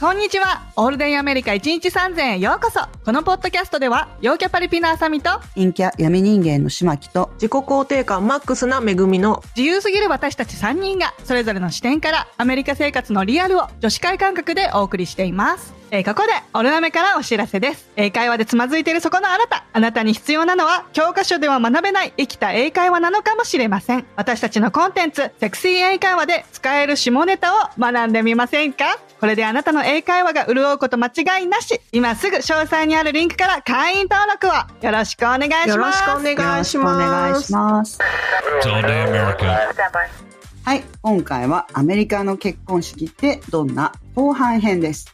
こんにちは。オールデンアメリカ1日3000へようこそ。このポッドキャストでは、陽キャパリピのあさみと、陰キャ闇人間の島木と、自己肯定感マックスな恵みの自由すぎる私たち3人が、それぞれの視点から、アメリカ生活のリアルを女子会感覚でお送りしています。えーここで、オルナメからお知らせです。英会話でつまずいているそこのあなた。あなたに必要なのは、教科書では学べない生きた英会話なのかもしれません。私たちのコンテンツ、セクシー英会話で使える下ネタを学んでみませんか？これであなたの英会話が潤うこと間違いなし。今すぐ詳細にあるリンクから会員登録をよろしくお願いします。よろしくお願いしよろくお願ますいします。It's all day America. はい、今回はアメリカの結婚式ってどんな後半編です。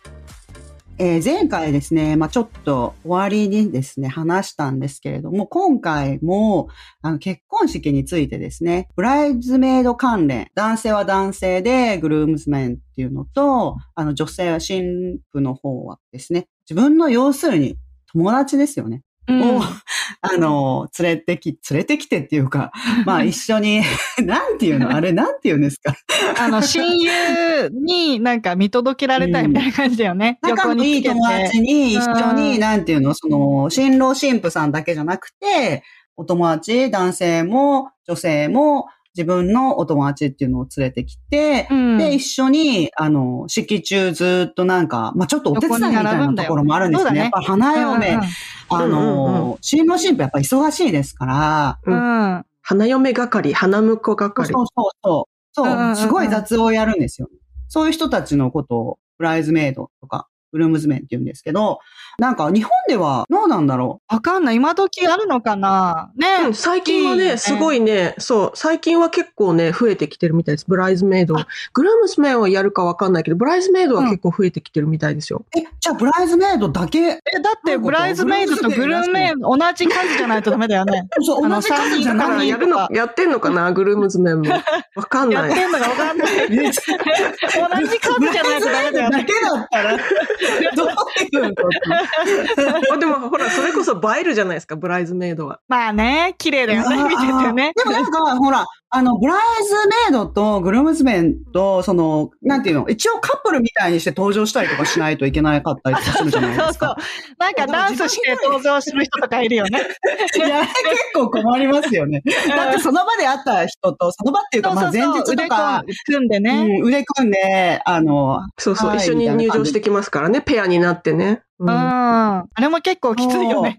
えー前回ですね、まあちょっと終わりにですね、話したんですけれども、今回もあの結婚式についてですね、ブライズメイド関連、男性は男性でグルームズメンっていうのと、あの女性は新婦の方はですね、自分の要するに友達ですよね。うん。を、あの、連れてき、連れてきてっていうか、まあ 一緒に、なんていうの？あれなんていうんですか？あの、親友になんか見届けられたいみたいな感じだよね。仲のいい友達に一緒に、うんなんていうの？その、新郎新婦さんだけじゃなくて、お友達、男性も女性も自分のお友達っていうのを連れてきて、うん。で、一緒に、あの、式中ずっとなんか、まあちょっとお手伝いみたいなところもあるんですね。横に並ぶんだよやっぱ花嫁、うんあうんうんの、新郎新婦やっぱ忙しいですから、うん。うん花嫁係花婿そう係そうそうそう。うんうんうんうん。そう、すごい雑をやるんですよ。そういう人たちのことを、ブライズメイドとか、ブルームズメンって言うんですけど、なんか日本ではどうなんだろわかんない。今時あるのかな？ね、うん最近はねね、すごいね、そう、最近は結構ね、増えてきてるみたいです。ブライズメイド。グルームスメンはやるかわかんないけど、ブライズメイドは結構増えてきてるみたいですよ。う。え、じゃあブライズメイドだけ、え、だって、ブライズメイドとグルーメイド同じ数じゃないとダメだよね。そう、同じ数じゃ三人とかないだからやるの、やってんのかなグルームズメンも。わかんない。やってんのかわかんない。同じ数じゃないとダメだよね。だけだったら、どういうこと？あでもほら、それこそ映えるじゃないですか、ブライズメイドは。まあね、綺麗だよね、見ててね。でもなんか、ほら、あの、ブライズメイドとグルームズメンと、その、なんていうの、一応カップルみたいにして登場したりとかしないといけなかったりとかするじゃないですか。なんかダンスして登場する人とかいるよね。いや、結構困りますよね。だってその場で会った人と、その場っていうか、まあ前日とか、腕組んでね。うん腕組んで、あの、そうそう、はい一緒に入場してきますからね、ペアになってね。ううんん。あれも結構きついよね。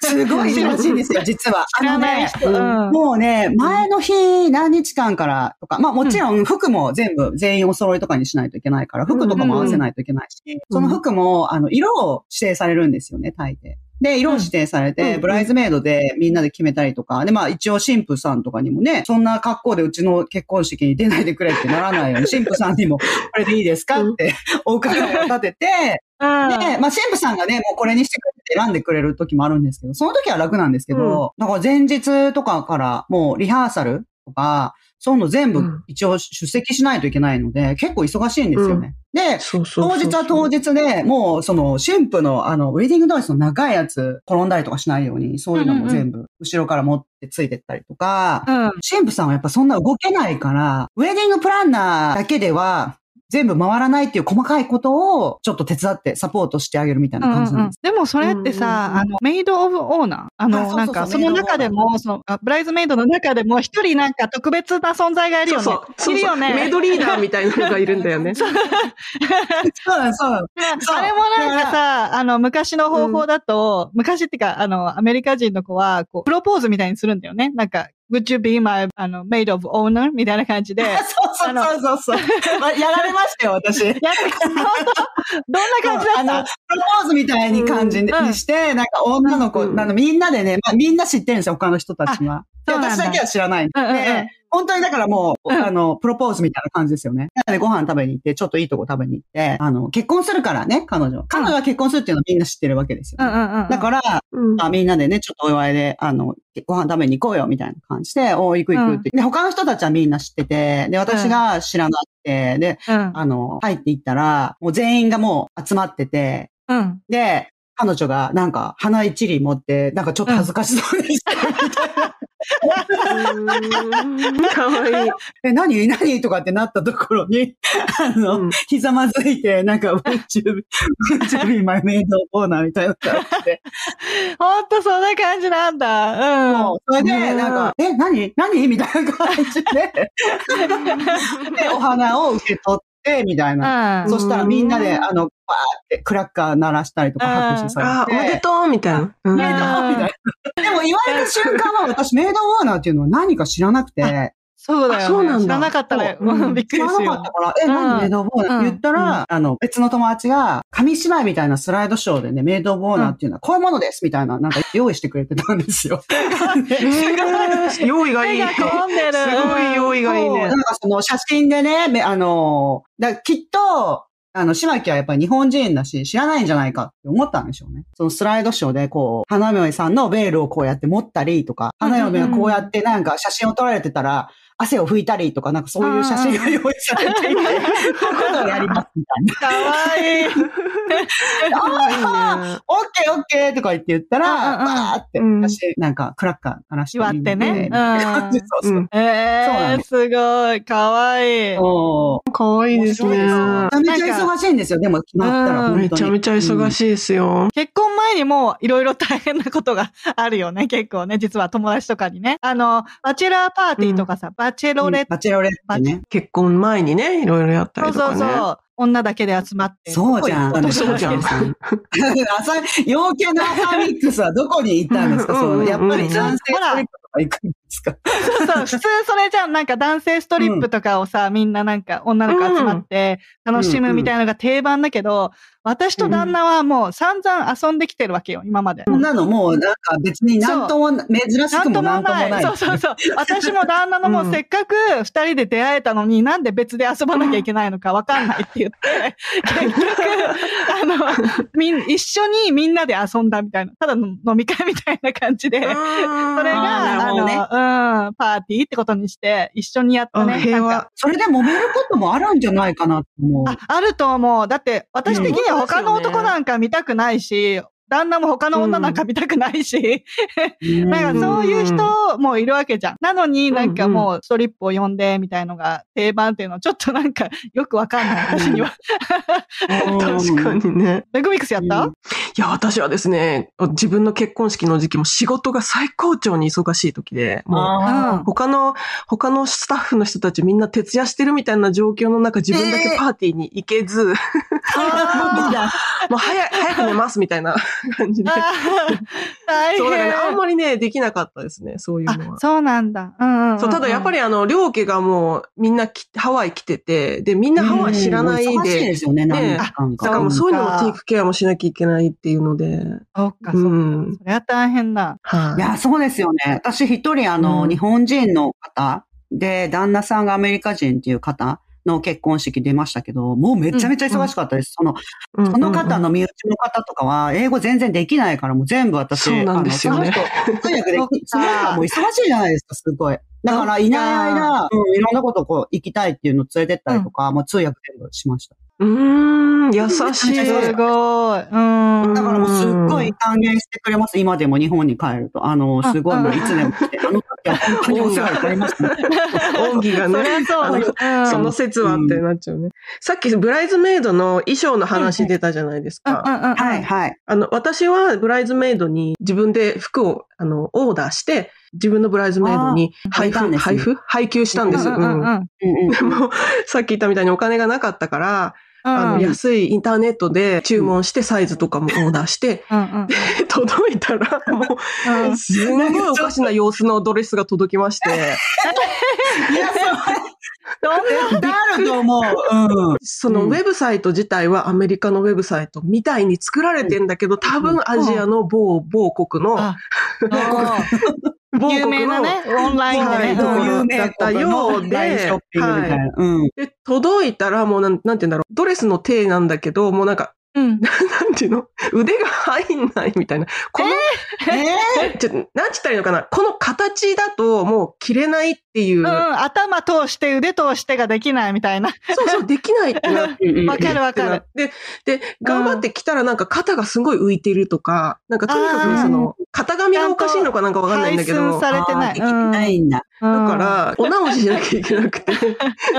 すごいらしいんですよ、実は。知らない人。ううんもうね、前の日何日間からとか、まあもちろん服も全部全員お揃いとかにしないといけないから、服とかも合わせないといけないし、その服も、あの、色を指定されるんですよね、大抵。で、色を指定されて、うん。ブライズメイドでみんなで決めたりとか、で、まあ一応神父さんとかにもね、そんな格好でうちの結婚式に出ないでくれってならないように、神父さんにも、これでいいですか？ってお伺いを立てて、うん。で、まあ、神父さんがね、もうこれにしてくれって選んでくれる時もあるんですけど、その時は楽なんですけど、だから前日とかからもうリハーサルとか、そういうの全部うん。一応出席しないといけないので、結構忙しいんですよね。で、そうそうそう当日は当日で、もうその神父のあの、ウェディングドレスの長いやつ転んだりとかしないように、そういうのも全部後ろから持ってついてったりとか、うん。神父さんはやっぱそんな動けないから、ウェディングプランナーだけでは全部回らないっていう細かいことをちょっと手伝ってサポートしてあげるみたいな感じなんです。でもそれってさ、うんうんうんあの、メイドオブオーナーあの、あそうそうそうなんか、その中でも、その、あブライズメイドの中でも、一人なんか特別な存在がいるよね。そうそう。いるよね。メイドリーダーみたいなのがいるんだよね。そうだ、そうだ。あれもなんかさ、あの、昔の方法だと、昔ってか、あの、アメリカ人の子は、こう、プロポーズみたいにするんだよね。なんか、would you be my, あの、maid of owner? みたいな感じで。そ うそうそうそうそう。あやられましたよ、私。本当？どんな感じだあの、っプロポーズみたいに感じにうんして、なんか女の子、うんあのみんなでね、まあ、みんな知ってるんですよ、他の人たちは。私だけは知らないんで。たうんうんうんで本当にだからもう、うんあの、プロポーズみたいな感じですよね。なのでご飯食べに行って、ちょっといいとこ食べに行って、あの、結婚するからね、彼女。彼女が結婚するっていうのはみんな知ってるわけですよ、ねうんうんうん。だから、うんまあ、みんなでね、ちょっとお祝いで、あの、ご飯食べに行こうよ、みたいな感じで、おー行く行くって。で、他の人たちはみんな知ってて、で、私が知らなくて、で、うん。あの、入っていったら、もう全員がもう集まってて、うん。で、彼女がなんか花一輪持って、なんかちょっと恥ずかしそうにしたいな。かわいい。え、何？何？とかってなったところに、あの、うんひざまずいて、なんか、Would you, would you be my maid of honor? みたいな感じで。ほんとそんな感じなんだ。うん。そうそれで、ねなんか、え、何？何？みたいな感じで、で、お花を受け取って、みたいな。うん。そしたらみんなで、あの、バーってクラッカー鳴らしたりとか拍手されて。ああ、おめでとうみたいな。うんメイドみたいな。でも言われた瞬間は私メイドオーナーっていうのは何か知らなくて、そうだよ、ね。あそうなんだ。知らなかったら、そう。うんびっく知らりするよなかったから、え、うん。何メイドオブオーナーって言ったら、あの、別の友達が、紙芝居みたいなスライドショーでね、メイドオブオーナーっていうのはこういうものですみたいな、なんか用意してくれてたんですよ。えー。用意がいい。すごい用意がいいね。なん。かその写真でね、めあの、だきっと、あの、島木はやっぱり日本人だし、知らないんじゃないかって思ったんでしょうね。そのスライドショーで、こう、花嫁さんのベールをこうやって持ったりとか、花嫁がこうやってなんか写真を撮られてたら、汗を拭いたりとか、なんかそういう写真が用意されていて、こういうことをやりますみたいな。かわいい。ああ、オッケーオッケーとか言って言ったら、うんうんうんバーって、うん私、なんか、クラッカー鳴らして祝ってね。そうそう。うんえー、すごい。かわいい。かわいいですね。めちゃめちゃ忙しいんですよ、でも決まったら、うん本当に。めちゃめちゃ忙い。しいですよ。結婚前にもいろいろ大変なことがあるよね、結構ね。実は友達とかにね。あの、バチェラーパーティーとかさ、バチェロレッバチェロレッテね。結婚前にね、いろいろやったト、りとかね。そうそうそう。女だけで集まって。そうじゃんそうじゃん。朝、陽キャなアサミックスはどこに行ったんですか？その、うんうんうんやっぱり男性ストリップとか行くんですか？そうそう、普通それじゃん、なんか男性ストリップとかをさ、みんななんか女の子集まって楽しむみたいなのが定番だけど、私と旦那はもう散々遊んできてるわけよ、今まで。こんなのもうなんか別になんとも、珍しくもなんともない。そうそうそう。私も旦那のもうせっかく二人で出会えたのに、なんで別で遊ばなきゃいけないのかわかんないって言って、結局、あの、みん、一緒にみんなで遊んだみたいな、ただの飲み会みたいな感じで、それそが、あーなるほどねうん、パーティーってことにして、一緒にやったね。あ平和それで揉めることもあるんじゃないかなと思う。あ、あると思う。だって、私的には他の男なんか見たくないし、旦那も他の女なんか見たくないし、うん。なんかそういう人もいるわけじゃん。なのになんかもうストリップを呼んでみたいのが定番っていうのはちょっとなんかよくわかんない、私には。確か。にね。レグミックスやった、うん。いや、私はですね、自分の結婚式の時期も仕事が最高潮に忙しい時で、もう、他の、他のスタッフの人たちみんな徹夜してるみたいな状況の中、自分だけパーティーに行けず。もう早く寝ますみたいな感じで。そうだからね、あん変。まりね、できなかったですね、そういうのは、。あそうなんだ。うんうんそう、ただやっぱりあの、両家がもうみんなきハワイ来てて、で、みんなハワイ知らないうん忙しいで、ですよね、ねなんか。だからもうそういうのもテイクケアもしなきゃいけないっていうので、そっか、そっか。うんそれは大変だ。はいいや、そうですよね。私一人、あの、うん日本人の方で、旦那さんがアメリカ人っていう方の結婚式出ましたけど、もうめちゃめちゃ忙しかったです。その、うんその方の身内の方とかは、英語全然できないから、もう全部私、そうなんですよねあのその人、通訳でき、その人はもう忙しいじゃないですか、すごい。だから、いない間、うん、いろんなことこう、行きたいっていうのを連れてったりとか、もう通訳全部しました。うーん、優しい。すごい。うん。だからもうすっごい歓迎してくれます。今でも日本に帰ると。あの、すごいもういつでも来て、あの時は本当にお世話になりましたね。恩義がそりね。ゃそその説はってなっちゃうね。さっきブライズメイドの衣装の話出たじゃないですか。うんうんうん。はい、はい。あの、私はブライズメイドに自分で服を、あの、オーダーして、自分のブライズメイドに配布、あー配配布？配給したんです。でも、さっき言ったみたいにお金がなかったから、あの、うん。安いインターネットで注文してサイズとかもオーダーして、うんうん。届いたら、もうすんごいおかしな様子のドレスが届きまして、いや、どんなそう、なると思う。うん。そのウェブサイト自体はアメリカのウェブサイトみたいに作られてんだけど、多分アジアの某、某国の、有名なね、オンラインでね。はい有名だったようでいな。うん。で、届いたらもうなん、なんて言うんだろう、ドレスの体なんだけど、もうなんか、うん。なんていうの？腕が入んないみたいな。この、えちょ、なんちったらいいのかな？この形だともう着れないっていう、うん、頭通して腕通してができないみたいな。そうそう、できないってなってー わかるわかる。で、で、頑張って着たらなんか肩がすごい浮いてるとか、なんかとにかくその、型紙がおかしいのかなんかわかんないんだけど。配寸されてないできてないんだ。だだから、お直ししなきゃいけなくて、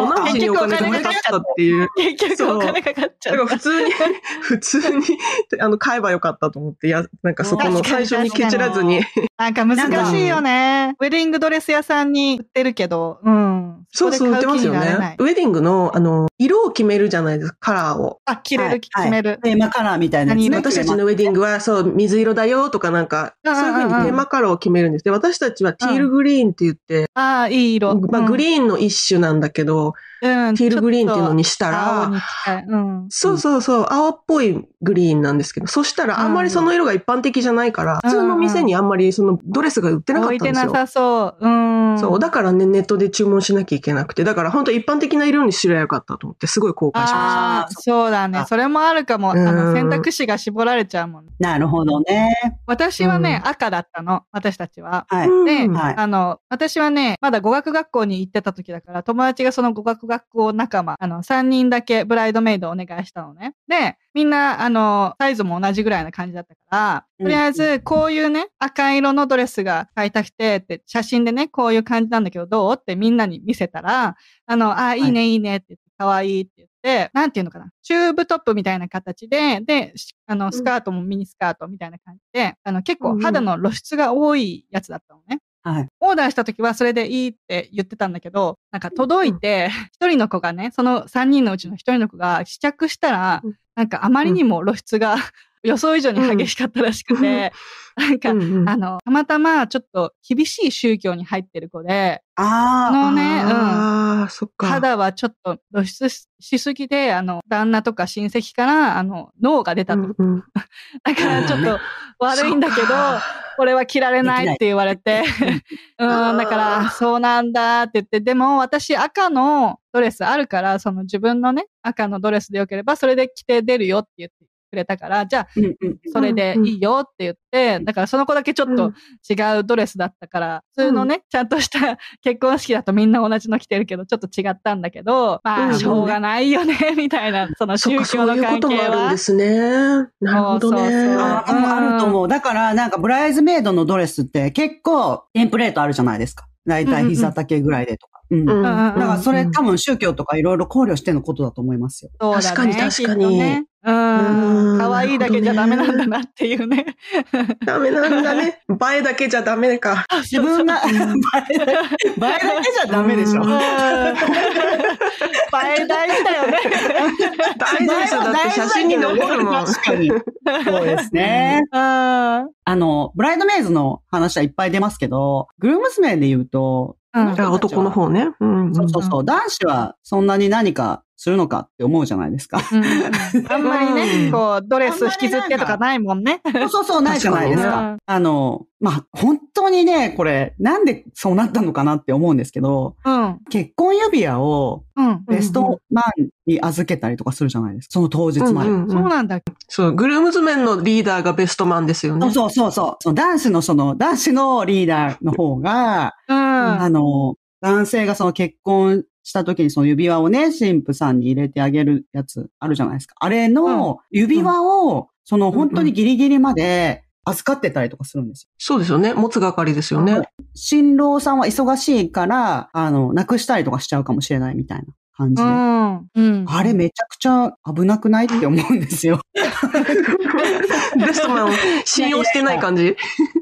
お直しにお金がかかったっていう。結局お金かかっちゃうだから。普通に、普通に、あの、買えばよかったと思って、や、なんかそこの最初にケチらずに。なんか難しいよね。ウェディングドレス屋さんに売ってるけど、うん。そうそう、売ってますよ。ねウェディングの、あの、色を決めるじゃないですか、カラーを。あ、着れる、はい決める。テーマカラーみたいな私たちのウェディングは、そう、水色だよとかなんか、そういうふうにテーマカラーを決めるんです。で、私たちはティールグリーンって言って、ああ、いい色。まあ、グリーンの一種なんだけど、うん、ティールグリーンっていうのにしたら。そうそうそう、青っぽいグリーンなんですけど、そしたらあんまりその色が一般的じゃないから、うん普通の店にあんまりそのドレスが売ってなかったんですよ。置いてなさそう。うん。そう、だからね、ネットで注文しなきゃいけなくて、だから本当一般的な色にすればよかったと思って、すごい後悔しまああ、そうだね。それもあるかも。あうんの、選択肢が絞られちゃうもん。なるほどね。私はね、う赤だったの。私たちは。はい。した。でうんはいあの、私はね、まだ語学学校に行ってた時だから、友達がその語学学校仲間、あの、3人だけブライドメイドをお願いしたのね。で、みんな、あの、サイズも同じぐらいな感じだったから、とりあえず、こういうね、赤色のドレスが買いたくて、って、写真でね、こういう感じなんだけど、どうってみんなに見せたら、あの、あ、いいね、いいねって言って、可愛いって言って、なんていうのかな、チューブトップみたいな形で、で、しあの、スカートもミニスカートみたいな感じで、あの、結構肌の露出が多いやつだったのね。はい。オーダーした時はそれでいいって言ってたんだけど、なんか届いて、一人の子がね、その三人のうちの一人の子が試着したらうん、なんかあまりにも露出が予想以上に激しかったらしくて、なんか、うんうん。あの、たまたまちょっと厳しい宗教に入ってる子で、ああのね、うん。肌はちょっと露出ししすぎて、あの、旦那とか親戚から、あの、脳が出たと。うんうん。だからちょっと悪いんだけど、これは着られないって言われて、うん、だから、そうなんだって言って、でも私赤のドレスあるから、その自分のね、赤のドレスでよければ、それで着て出るよって言ってくれたから、じゃあ、それでいいよって言って、だからその子だけちょっと違うドレスだったから、普通のね、ちゃんとした 結婚式だとみんな同じの着てるけど、ちょっと違ったんだけど、まあ、うんしょうがないよね、みたいな、その宗そっか、そういうこ教の関係ともあるんはで。すね。なるほどそうそうそうね。あると思う。だから、なんか、ブライズメイドのドレスって結構、テンプレートあるじゃないですか。だいたい膝丈ぐらいでとか。うん。うんだから、それうん多分宗教とかいろいろ考慮してのことだと思いますよ。確かに確かに可愛いだけじゃダメなんだなっていうね。ダメなんだね。映えだけじゃダメか。自分が、映えだけ、じゃダメでしょ。うん。映え大事だよね。大事ですよ。だって写真に残るもん。確かに。そうですね。うん。あの、ブライドメイズの話はいっぱい出ますけど、グルームスメイで言うと、うん男の方ね。うんうんそうそうそう、男子はそんなに何かするのかって思うじゃないですか。うんあんまりうね、んこう、ドレス引きずってとかないもんね。そうそうそう、ないじゃないですか。あの、まあ、本当にね、これ、なんでそうなったのかなって思うんですけど、うん。結婚指輪をうん。ベストマンに預けたりとかするじゃないですか。その当日まで。うんうんそうなんだ。そう、グルームズメンのリーダーがベストマンですよね。そうそうそうその男子のその、男子のリーダーの方が、うん。あの、男性がその結婚した時にその指輪をね、神父さんに入れてあげるやつあるじゃないですか。あれの指輪を、その本当にギリギリまで預かってたりとかするんですよ。そうですよね。持つ係ですよね。新郎さんは忙しいから、あの、なくしたりとかしちゃうかもしれないみたいな感じうで。ん。うん。あれめちゃくちゃ危なくないって思うんですよ。ベストマンを信用してない感じ。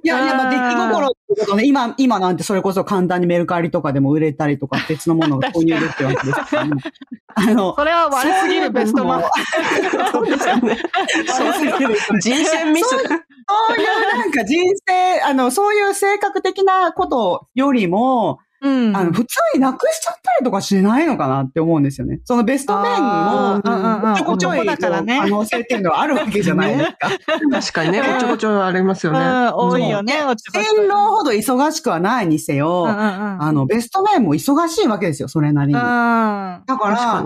いや、いや、まあ、出来心ね、今、今なんてそれこそ簡単にメルカリとかでも売れたりとか 別のものを購入できるわけですから、ね。あの、それは悪すぎるベストマン。そうですよね。そうすぎる人選ミス。そういうなんか人生、あの、そういう性格的なことよりも、うん。あの、普通になくしちゃったりとかしないのかなって思うんですよね。そのベストメンあーうんうんうんも、ちょこちょい男だからね可能性っていうのはあるわけじゃないですか。確かにね、おちょこちょいありますようん、ね。多いよね、おちょこちょい新郎ほど忙しくはないにせよ、うんうんうん。あの、ベストメンも忙しいわけですよ、それなりに。うん。だか、ら。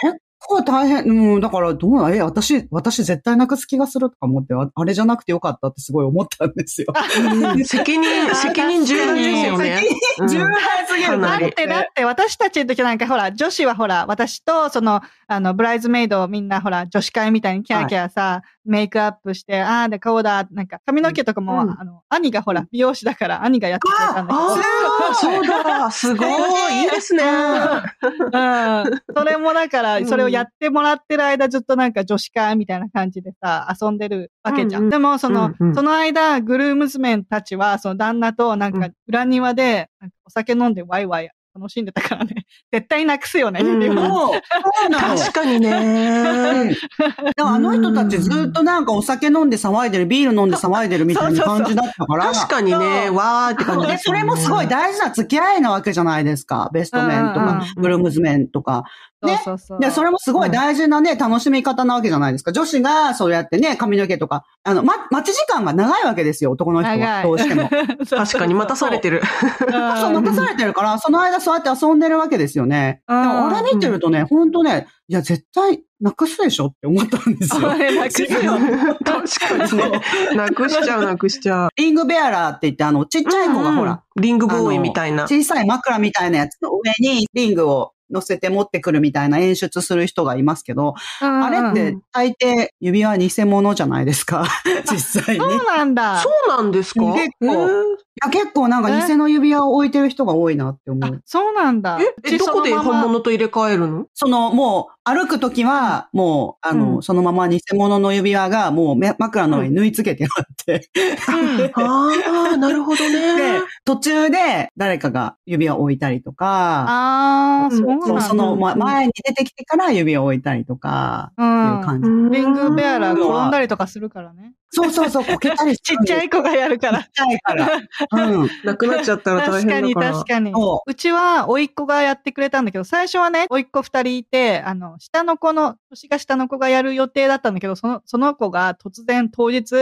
結構大変、うん、だから、どうな、え、私、私絶対なくす気がするとか思って、ああれじゃなくてよかったってすごい思ったんですよ。うん。責任、責任重大ですよね。うん重大すぎるだって、だって。私たちの時なんかほら、女子はほら、私とそのあの、ブライズメイドみんなほら、女子会みたいにキャーキャーさ、メイクアップして、ああでこうだ、なんか髪の毛とかも、うん。あの、兄がほら、美容師だから兄がやってくれたんだけど。ああ、そうだ、すごい、いいですね。うん。それもだから、うん。それをやってもらってる間ずっとなんか女子会みたいな感じでさ、遊んでるわけじゃん。うん。うんでも、その、うんうん。その間、グルームズメンたちは、その旦那となんかうん。裏庭で、お酒飲んでワイワイ楽しんでたからね。絶対なくすよね、うん指輪そう、そうなの。確かにね。うんだからあの人たちずっとなんかお酒飲んで騒いでる、ビール飲んで騒いでるみたいな感じだったから。確かにね、わーって感じで。それもすごい大事な付き合いなわけじゃないですか。ベストメンとか、グルームズメンとか。ねそうそうそう。で、それもすごい大事なね、楽しみ方なわけじゃないですか。女子がそうやってね、髪の毛とか、あの、ま、待ち時間が長いわけですよ、男の人は。どうしても。確かに待たされてる。うん。そう、待たされてるから、その間そうやって遊んでるわけですよね。でうんも、あれ見てるとね、ほんとね、いや、絶対、なくすでしょって思ったんですよ あ。れなくすよ。確かにね。なくしちゃう、なくしちゃう。リングベアラーって言って、あの、ちっちゃい子がほら、リングボーイみたいな。小さい枕みたいなやつの上にリングを乗せて持ってくるみたいな演出する人がいますけど、あれっうんて大抵指輪偽物じゃないですか？実際に。そうなんだ。そうなんですか？結構や結構なんか偽の指輪を置いてる人が多いなって思あう。そうなんだ。え、どこで本物と入れ替えるの？そのもう歩くときはもうあの、うんそのまま偽物の指輪がもうめ枕の上に縫い付けてあって、うん ああ、なるほどでね。、途中で誰かが指輪を置いたりとか、ああ、そうなんだ。その前に出てきてから指輪を置いたりとか、う。っていうん感じ。リングベアラーうん転んだりとかするからね。そうそうそう、こけたりす ちっちゃい子がやるから。ちっちゃいから。うん。なくなっちゃったら大確かに変だから。確かに。そうちは、甥っ子がやってくれたんだけど、最初はね、甥っ子二人いて、あの、下の子の、年が下の子がやる予定だったんだけど、その、その子が突然当日、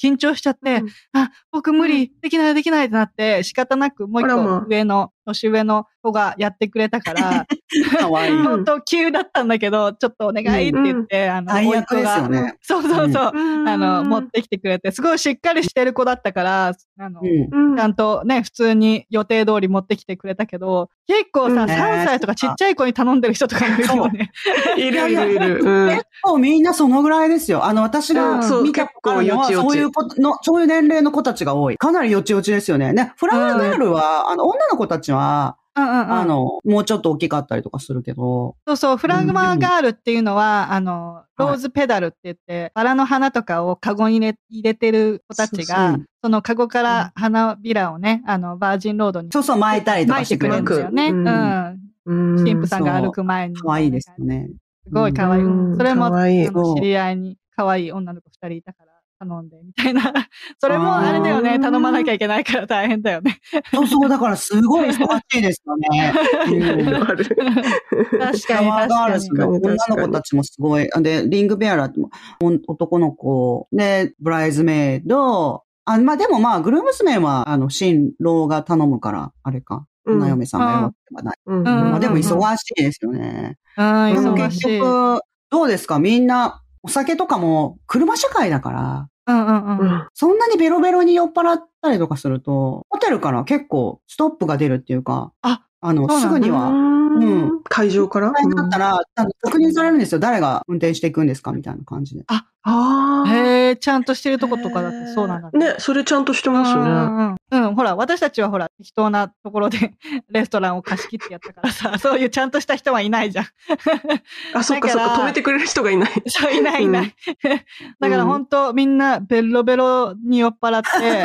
緊張しちゃって、うんあ、僕無理、できないできないってなって、仕方なくもう一個上の、年上の子がやってくれたから、かわいい。うん本当急だったんだけど、ちょっとお願いって言って、あの、甥っ最悪です子がよね。そうそうそう。うんあの、持ってきてくれて、すごいしっかりしてる子だったから、あの、うん。うんちゃんとね、普通に予定通り持ってきてくれたけど、結構さ、うん3歳とかちっちゃい子に頼んでる人とかもいるよね。いるいるいる。うん結構みんなそのぐらいですよ。あの、私うんがそう見たことあるのは、そういうことの、そういう年齢の子たちが多い。かなりよちよちですよね。ね、フラワーガールは、あの、女の子たちは、うんうんうん。あの、もうちょっと大きかったりとかするけど、そうそう、フラグマーガールっていうのは、あの、ローズペダルって言って、バラの花とかをカゴに入れ入れてる子たちが、そのカゴから花びらをね、あの、バージンロードにそうそう巻いたりとかしてくれるんですよ。ね。うんうん。神父さんが歩く前に。可愛いですよね。すごい可愛い。うんそれも、いあのそう知り合いに可愛い女の子二人いたから頼んで、みたいな。それもあれだよね。頼まなきゃいけないから大変だよね。そうそう、だからすごい忙しいですよね。確かにーガールズ。の女の子たちもすごい。で、リングベアラーってもお男の子で、ブライズメイド。あ、まあでもまあ、グルームスメンは、あの、新郎が頼むから、あれか。うん花嫁さんがやるわけではない。まあでもうん忙しいですよね。うん、でも忙結局、どうですか？みんな、お酒とかも車社会だから、うんうん。うんそんなにベロベロに酔っ払ったりとかすると、ホテルから結構ストップが出るっていうか、あ、あの、すぐには、うん会場から？大変だったら、あの確認されるんですよ。誰が運転していくんですかみたいな感じで。ああ。へえ、ちゃんとしてるとことかだとそうなんだね、それちゃんとしてますよね。うんうんうん。うん、ほら、私たちはほら、適当なところで レストランを貸し切ってやったからさ、そういうちゃんとした人はいないじゃん。あ、そっかそっか、止めてくれる人がいない。そう、いないいない。だから本当みんなベロベロに酔っ払って、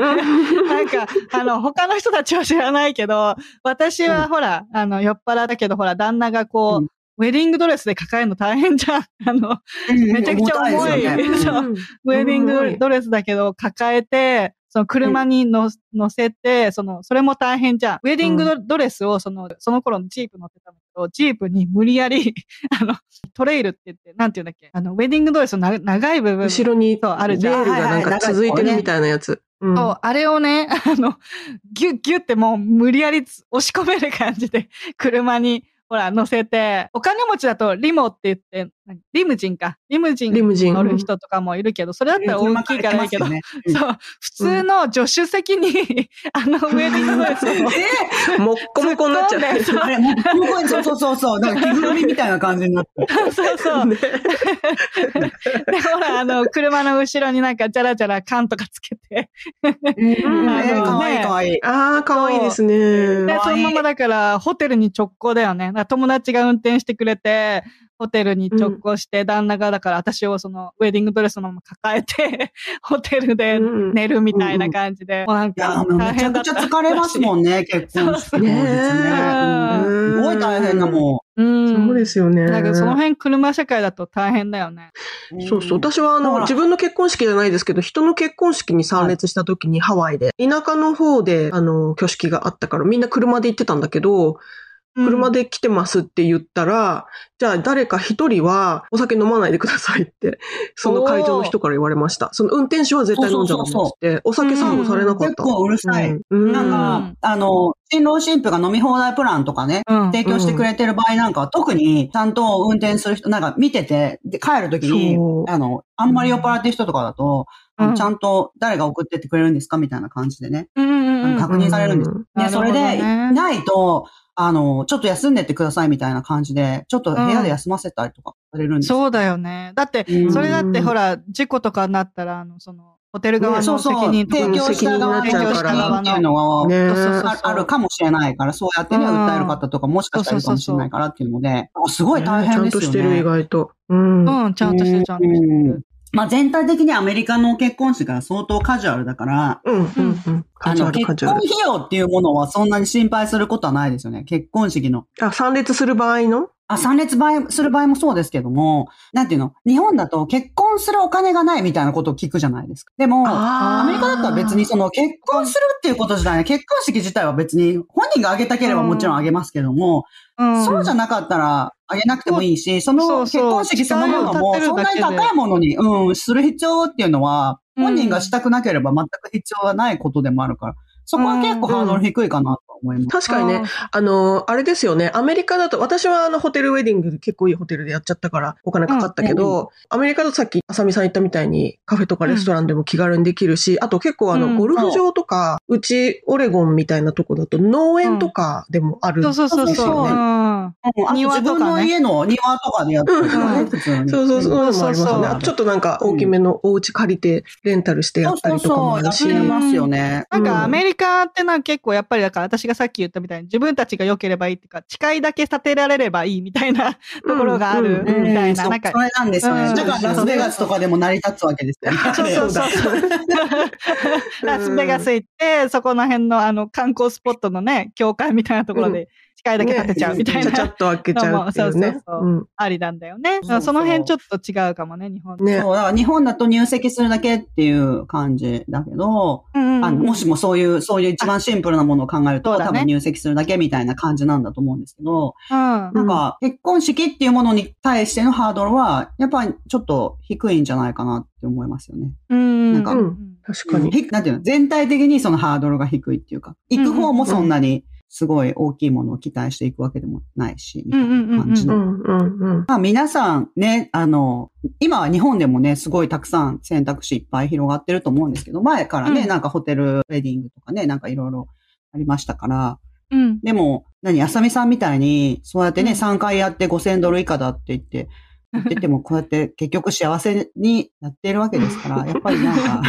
なんか、あの、他の人たちは知らないけど、私はほら、あの、酔っ払ったけど、ほら、旦那がこう、うんウェディングドレスで抱えるの大変じゃん。あの、めちゃくちゃ重い うウェディングドレスだけど、抱えて、その車にの乗せて、その、それも大変じゃん。ウェディングドドレスを、その、その頃のジープ乗ってたんだけど、ジープに無理やり、あの、トレイルって言って、なんて言うんだっけ、あの、ウェディングドレスのな長い部分。後ろにそう、あるじベゃん。ールがなんか続いてるみたいなやつ。うんそう、あれをね、あの、ギュッギュッってもう無理やり押し込める感じで、車に、ほら、乗せて、お金持ちだとリモって言ってリムジンか。リムジンリムジン。乗る人とかもいるけど、それだったら大きいからいいけど、ね、そう、普通の助手席に、あの、ウェディングドレスを。えもっこもこになっちゃっ込んでそうそうそうそうそう、なんか着ぐるみみたいな感じになって。そうそう。ね で、ほら、あの、車の後ろになんか、じゃらじゃら缶とかつけて、うんかわいいねかわいい。ああ、かわいいですね。で、そのままだから、ホテルに直行だよね。友達が運転してくれて、ホテルに直行して、旦那がだから私をその、ウェディングドレスのまま抱えて、ホテルでうん寝るみたいな感じで、もうなんかもうめちゃ大変だったくちゃ疲れますもんね、結婚式ね。すごい大変だもうん。そうですよね。だけどその辺車社会だと大変だよね。ん。そうそう。私はあの、自分の結婚式じゃないですけど、人の結婚式に参列した時にハワイで、田舎の方で、あの、挙式があったから、みんな車で行ってたんだけど、車で。で来てますって言ったら、じゃあ誰か一人はお酒飲まないでくださいって、その会場の人から言われました。その運転手は絶対飲んじゃダメですって、お酒サーブされなかった。結構うるさい。なんか、あの、新郎新婦が飲み放題プランとかね、うん。提供してくれてる場合なんかは、特にちゃんと運転する人、なんか見てて、で帰るときにあの、あんまり酔っ払ってる人とかだと、ちゃんと誰が送ってってくれるんですかみたいな感じでね、うんうんうん。確認されるんです。うんで、なるほどそれで、ね。ないと、あの、ちょっと休んでってくださいみたいな感じで、ちょっと部屋で休ませたりとかされるんですよ。そうだよね。だって、うん。それだってほら、事故とかになったら、あの、その、ホテル側のそうそう、責任とか提供した側の責任っていうのは、ねそうそうそうああるかもしれないから、そうやってね、うん訴える方とかもしかしたらいるかもしれないからっていうので、あすごい大変ですよね。ちゃんとしてる、意外と。うん。うん、ちゃんとしてる、ちゃんとしてうんる。まあ全体的にアメリカの結婚式が相当カジュアルだから、うん、うん、うん。カあの、ジュアル、結。婚費用っていうものはそんなに心配することはないですよね。結婚式の。あ、参列する場合のあ、参列場合する場合もそうですけども、なんていうの？日本だと結婚するお金がないみたいなことを聞くじゃないですか。でも、あアメリカだったら別にその結婚するっていうこと自体ね、結婚式自体は別に本人が挙げたければもちろん挙げますけども、うん。そうじゃなかったら挙げなくてもいいし、その結婚式そのものもそんなに高いものに、うん、する必要っていうのは、うん。本人がしたくなければ全く必要はないことでもあるから、そこは結構ハードル低いかなと思います。確かにね、あの、あれですよね、アメリカだと、私はあの、ホテルウェディング結構いいホテルでやっちゃったから、お金かかったけど、アメリカだとさっき、あさみさん言ったみたいに、カフェとかレストランでも気軽にできるし、あと結構あの、うん。ゴルフ場とか、う。ち、オレゴンみたいなとこだと、農園とかでもある。そうそうそうそう。そう。うん。うん。あと庭とかね自分の家の庭とかでやってるからね、うん普通に。そうそうそう、ん。そうちょっとなんか大きめのお家借りて、レンタルしてやったりとかもあるし。そうそうそう。ますよね。なん。かアメリカってなんか結構やっぱりだから私がさっき言ったみたいに自分たちが良ければいいっていうか、誓いだけ立てられればいいみたいな ところがあるうんみたいな。そうなんかそれなんですよね。うんだからラスベガスとかでも成り立つわけですよね。そうそうそう。ラスベガス行って、そこの辺のあの観光スポットのね、教会みたいなところで誓いだけ立てちゃうみたいな、ちゃちゃっと開けちゃうっていうそうねそう。そう。うん。ありなんだよね。そうそう。その辺ちょっと違うかもね、日本ね。そう、だから日本だと入籍するだけっていう感じだけど、うんうんあのもしもそういう、そういう一番シンプルなものを考えると、ね。多分入籍するだけみたいな感じなんだと思うんですけど、うんなんか結婚式っていうものに対してのハードルは、やっぱりちょっと低いんじゃないかなって思いますよね。うん。なんかうん。確かに。ひなんていうの？全体的にそのハードルが低いっていうか、行く方もそんなにすごい大きいものを期待していくわけでもないし、みたいな感じの。まあ皆さんね、あの、今は日本でもね、すごいたくさん選択肢いっぱい広がってると思うんですけど、前からね、うん。なんかホテルウェディングとかね、なんかいろいろありましたから、うん。でも、何、あさみさんみたいに、そうやってね、うん。3回やって5000ドル以下だって言って、言ってても、こうやって 結局幸せにやってるわけですから、やっぱりなんか、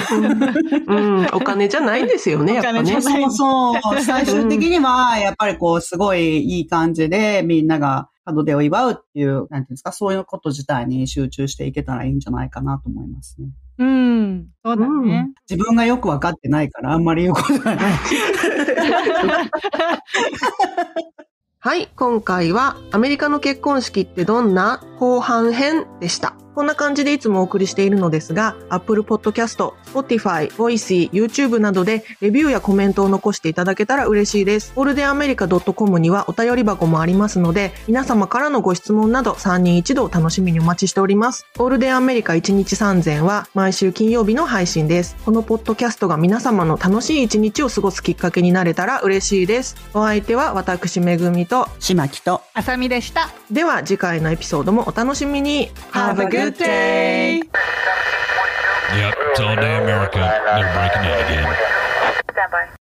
うん、お金じゃないんですよね、やっぱねお金じゃ。ないそうそう、最終的には、やっぱりこう、すごいいい感じで、みんなが門出を祝うっていう、なんていうんですか、そういうこと自体に集中していけたらいいんじゃないかなと思いますね。うん。そうだね。自分がよくわかってないから、あんまり言うことがない。はい、今回はアメリカの結婚式ってどんな後半編でした。こんな感じでいつもお送りしているのですが、Apple Podcast、Spotify、Voicy、YouTube などでレビューやコメントを残していただけたら嬉しいです。ゴールデンアメリカ .com にはお便り箱もありますので、皆様からのご質問など3人一度楽しみにお待ちしております。ゴールデンアメリカ1日3000は毎週金曜日の配信です。このポッドキャストが皆様の楽しい一日を過ごすきっかけになれたら嬉しいです。お相手は私めぐみとしまきと。あさみでした。では次回のエピソードもお楽しみに Have a good day! Yep, it's all day America. They're breaking in again. Stand by.